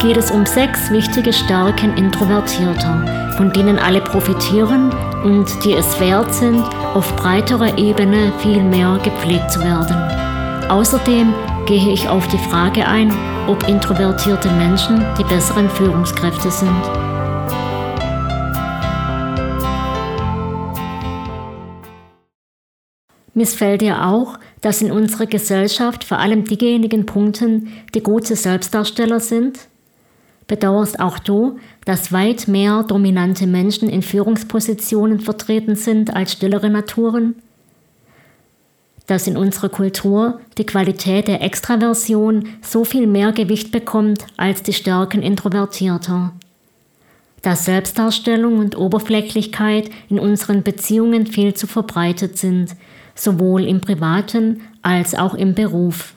geht es um sechs wichtige Stärken Introvertierter, von denen alle profitieren und die es wert sind, auf breiterer Ebene viel mehr gepflegt zu werden. Außerdem gehe ich auf die Frage ein, ob introvertierte Menschen die besseren Führungskräfte sind. Missfällt dir auch, dass in unserer Gesellschaft vor allem diejenigen Punkten, die gute Selbstdarsteller sind? Bedauerst auch du, dass weit mehr dominante Menschen in Führungspositionen vertreten sind als stillere Naturen? Dass in unserer Kultur die Qualität der Extraversion so viel mehr Gewicht bekommt als die Stärken Introvertierter? Dass Selbstdarstellung und Oberflächlichkeit in unseren Beziehungen viel zu verbreitet sind, sowohl im privaten als auch im Beruf.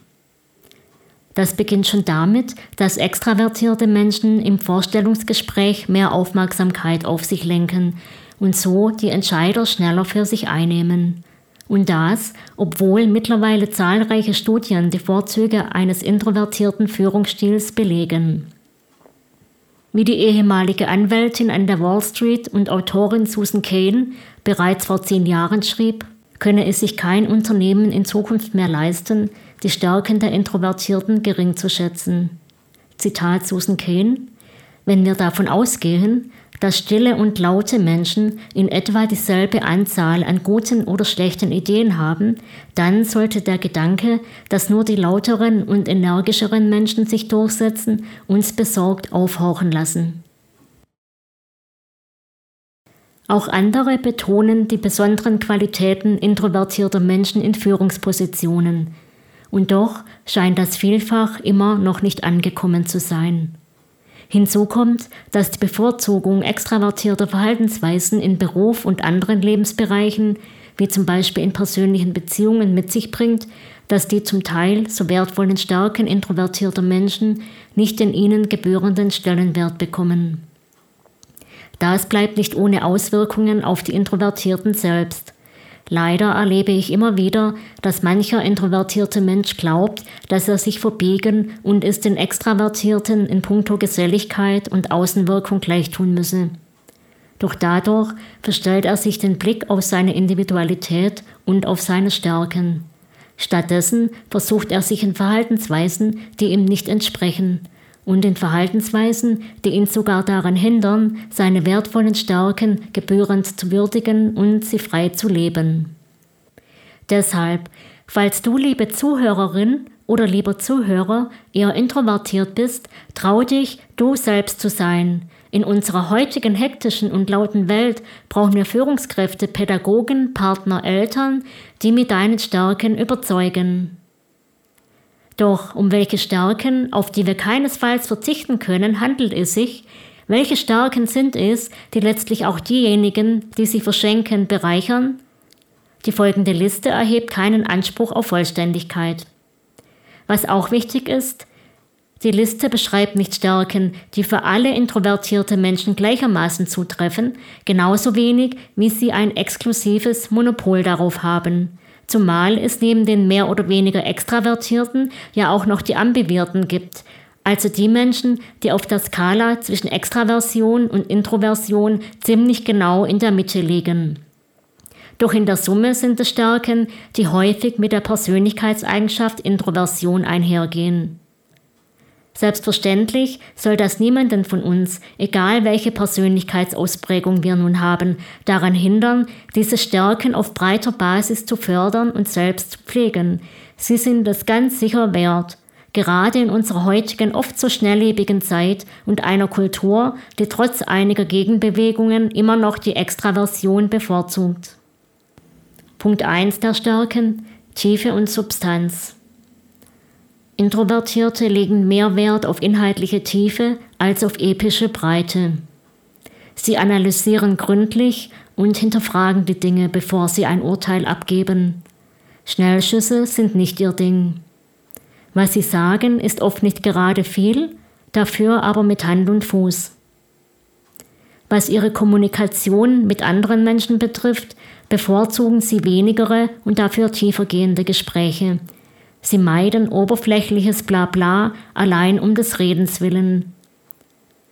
Das beginnt schon damit, dass extravertierte Menschen im Vorstellungsgespräch mehr Aufmerksamkeit auf sich lenken und so die Entscheider schneller für sich einnehmen. Und das, obwohl mittlerweile zahlreiche Studien die Vorzüge eines introvertierten Führungsstils belegen. Wie die ehemalige Anwältin an der Wall Street und Autorin Susan Cain bereits vor zehn Jahren schrieb, könne es sich kein Unternehmen in Zukunft mehr leisten, die Stärken der Introvertierten gering zu schätzen. Zitat Susan Cain, wenn wir davon ausgehen, dass stille und laute Menschen in etwa dieselbe Anzahl an guten oder schlechten Ideen haben, dann sollte der Gedanke, dass nur die lauteren und energischeren Menschen sich durchsetzen, uns besorgt aufhorchen lassen. Auch andere betonen die besonderen Qualitäten introvertierter Menschen in Führungspositionen. Und doch scheint das vielfach immer noch nicht angekommen zu sein. Hinzu kommt, dass die Bevorzugung extravertierter Verhaltensweisen in Beruf und anderen Lebensbereichen, wie zum Beispiel in persönlichen Beziehungen, mit sich bringt, dass die zum Teil so wertvollen Stärken introvertierter Menschen nicht den ihnen gebührenden Stellenwert bekommen. Das bleibt nicht ohne Auswirkungen auf die Introvertierten selbst. Leider erlebe ich immer wieder, dass mancher introvertierte Mensch glaubt, dass er sich verbiegen und es den Extravertierten in puncto Geselligkeit und Außenwirkung gleichtun müsse. Doch dadurch verstellt er sich den Blick auf seine Individualität und auf seine Stärken. Stattdessen versucht er sich in Verhaltensweisen, die ihm nicht entsprechen, und in Verhaltensweisen, die ihn sogar daran hindern, seine wertvollen Stärken gebührend zu würdigen und sie frei zu leben. Deshalb, falls du, liebe Zuhörerin oder lieber Zuhörer, eher introvertiert bist, trau dich, du selbst zu sein. In unserer heutigen hektischen und lauten Welt brauchen wir Führungskräfte, Pädagogen, Partner, Eltern, die mit deinen Stärken überzeugen. Doch um welche Stärken, auf die wir keinesfalls verzichten können, handelt es sich? Welche Stärken sind es, die letztlich auch diejenigen, die sie verschenken, bereichern? Die folgende Liste erhebt keinen Anspruch auf Vollständigkeit. Was auch wichtig ist, die Liste beschreibt nicht Stärken, die für alle introvertierte Menschen gleichermaßen zutreffen, genauso wenig wie sie ein exklusives Monopol darauf haben zumal es neben den mehr oder weniger Extravertierten ja auch noch die Ambivirten gibt, also die Menschen, die auf der Skala zwischen Extraversion und Introversion ziemlich genau in der Mitte liegen. Doch in der Summe sind es Stärken, die häufig mit der Persönlichkeitseigenschaft Introversion einhergehen. Selbstverständlich soll das niemanden von uns, egal welche Persönlichkeitsausprägung wir nun haben, daran hindern, diese Stärken auf breiter Basis zu fördern und selbst zu pflegen. Sie sind es ganz sicher wert, gerade in unserer heutigen oft so schnelllebigen Zeit und einer Kultur, die trotz einiger Gegenbewegungen immer noch die Extraversion bevorzugt. Punkt 1 der Stärken Tiefe und Substanz. Introvertierte legen mehr Wert auf inhaltliche Tiefe als auf epische Breite. Sie analysieren gründlich und hinterfragen die Dinge, bevor sie ein Urteil abgeben. Schnellschüsse sind nicht ihr Ding. Was sie sagen, ist oft nicht gerade viel, dafür aber mit Hand und Fuß. Was ihre Kommunikation mit anderen Menschen betrifft, bevorzugen sie wenigere und dafür tiefergehende Gespräche. Sie meiden oberflächliches Blabla allein um des Redens willen.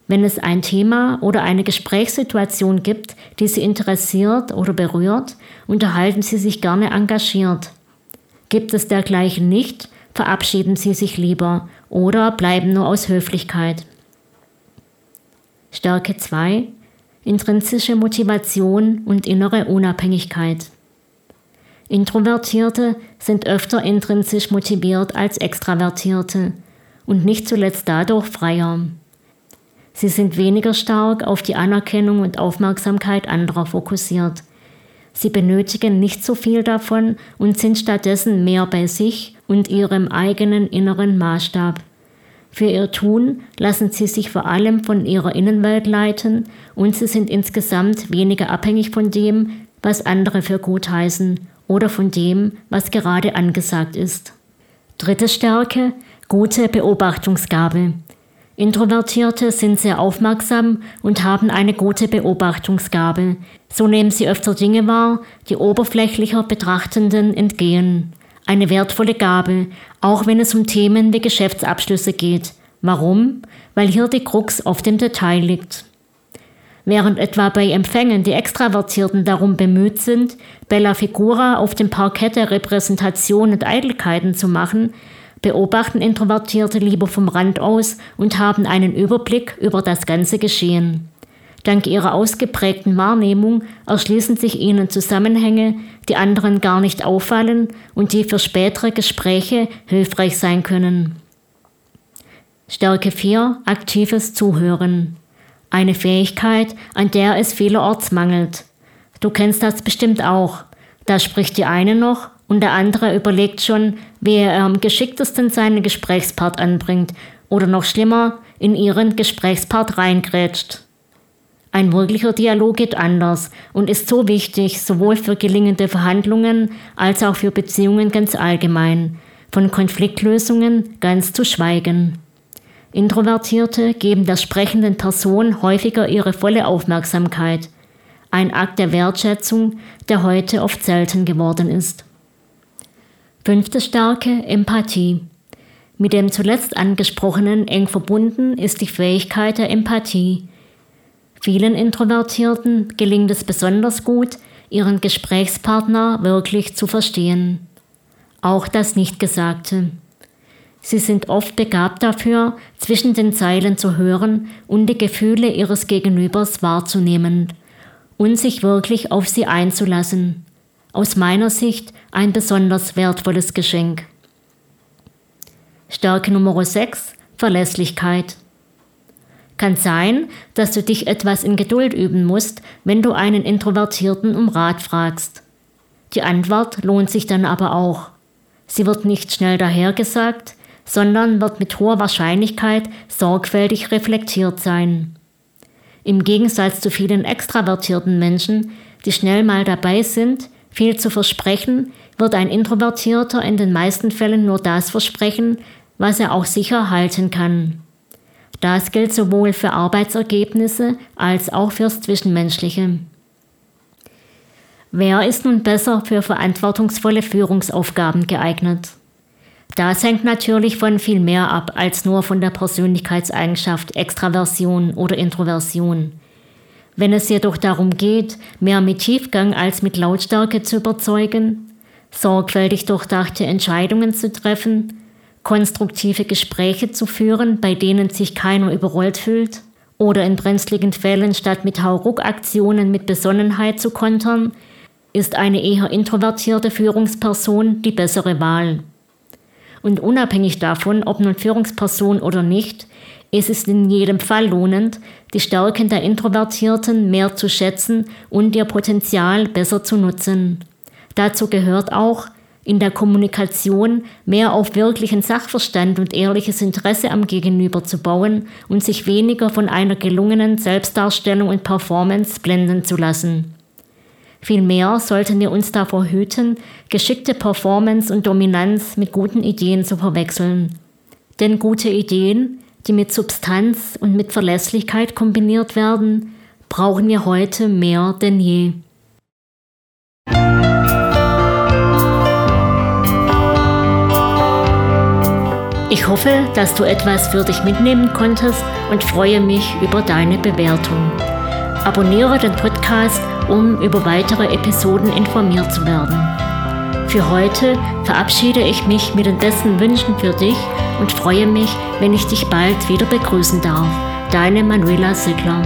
Wenn es ein Thema oder eine Gesprächssituation gibt, die Sie interessiert oder berührt, unterhalten Sie sich gerne engagiert. Gibt es dergleichen nicht, verabschieden Sie sich lieber oder bleiben nur aus Höflichkeit. Stärke 2. Intrinsische Motivation und innere Unabhängigkeit. Introvertierte sind öfter intrinsisch motiviert als Extravertierte und nicht zuletzt dadurch freier. Sie sind weniger stark auf die Anerkennung und Aufmerksamkeit anderer fokussiert. Sie benötigen nicht so viel davon und sind stattdessen mehr bei sich und ihrem eigenen inneren Maßstab. Für ihr Tun lassen sie sich vor allem von ihrer Innenwelt leiten und sie sind insgesamt weniger abhängig von dem, was andere für gut heißen oder von dem, was gerade angesagt ist. Dritte Stärke, gute Beobachtungsgabe. Introvertierte sind sehr aufmerksam und haben eine gute Beobachtungsgabe. So nehmen sie öfter Dinge wahr, die oberflächlicher Betrachtenden entgehen. Eine wertvolle Gabe, auch wenn es um Themen wie Geschäftsabschlüsse geht. Warum? Weil hier die Krux auf dem Detail liegt. Während etwa bei Empfängen die Extravertierten darum bemüht sind, Bella Figura auf dem Parkett der Repräsentation und Eitelkeiten zu machen, beobachten Introvertierte lieber vom Rand aus und haben einen Überblick über das ganze Geschehen. Dank ihrer ausgeprägten Wahrnehmung erschließen sich ihnen Zusammenhänge, die anderen gar nicht auffallen und die für spätere Gespräche hilfreich sein können. Stärke 4. Aktives Zuhören. Eine Fähigkeit, an der es vielerorts mangelt. Du kennst das bestimmt auch. Da spricht die eine noch und der andere überlegt schon, wie er am geschicktesten seinen Gesprächspart anbringt oder noch schlimmer, in ihren Gesprächspart reingrätscht. Ein wirklicher Dialog geht anders und ist so wichtig, sowohl für gelingende Verhandlungen als auch für Beziehungen ganz allgemein, von Konfliktlösungen ganz zu schweigen. Introvertierte geben der sprechenden Person häufiger ihre volle Aufmerksamkeit, ein Akt der Wertschätzung, der heute oft selten geworden ist. Fünfte Stärke Empathie. Mit dem zuletzt angesprochenen eng verbunden ist die Fähigkeit der Empathie. Vielen Introvertierten gelingt es besonders gut, ihren Gesprächspartner wirklich zu verstehen. Auch das Nichtgesagte. Sie sind oft begabt dafür, zwischen den Zeilen zu hören und die Gefühle ihres Gegenübers wahrzunehmen und sich wirklich auf sie einzulassen aus meiner Sicht ein besonders wertvolles Geschenk. Stärke Nummer 6. Verlässlichkeit. Kann sein, dass du dich etwas in Geduld üben musst, wenn du einen Introvertierten um Rat fragst. Die Antwort lohnt sich dann aber auch. Sie wird nicht schnell dahergesagt, sondern wird mit hoher Wahrscheinlichkeit sorgfältig reflektiert sein. Im Gegensatz zu vielen extravertierten Menschen, die schnell mal dabei sind, viel zu versprechen, wird ein Introvertierter in den meisten Fällen nur das versprechen, was er auch sicher halten kann. Das gilt sowohl für Arbeitsergebnisse als auch fürs Zwischenmenschliche. Wer ist nun besser für verantwortungsvolle Führungsaufgaben geeignet? Das hängt natürlich von viel mehr ab als nur von der Persönlichkeitseigenschaft Extraversion oder Introversion. Wenn es jedoch darum geht, mehr mit Tiefgang als mit Lautstärke zu überzeugen, sorgfältig durchdachte Entscheidungen zu treffen, konstruktive Gespräche zu führen, bei denen sich keiner überrollt fühlt, oder in brenzligen Fällen statt mit Hauruck-Aktionen mit Besonnenheit zu kontern, ist eine eher introvertierte Führungsperson die bessere Wahl. Und unabhängig davon, ob nun Führungsperson oder nicht, es ist in jedem Fall lohnend, die Stärken der Introvertierten mehr zu schätzen und ihr Potenzial besser zu nutzen. Dazu gehört auch, in der Kommunikation mehr auf wirklichen Sachverstand und ehrliches Interesse am Gegenüber zu bauen und sich weniger von einer gelungenen Selbstdarstellung und Performance blenden zu lassen. Vielmehr sollten wir uns davor hüten, geschickte Performance und Dominanz mit guten Ideen zu verwechseln. Denn gute Ideen, die mit Substanz und mit Verlässlichkeit kombiniert werden, brauchen wir heute mehr denn je. Ich hoffe, dass du etwas für dich mitnehmen konntest und freue mich über deine Bewertung. Abonniere den Podcast, um über weitere Episoden informiert zu werden. Für heute verabschiede ich mich mit den besten Wünschen für dich und freue mich, wenn ich dich bald wieder begrüßen darf. Deine Manuela Sickler.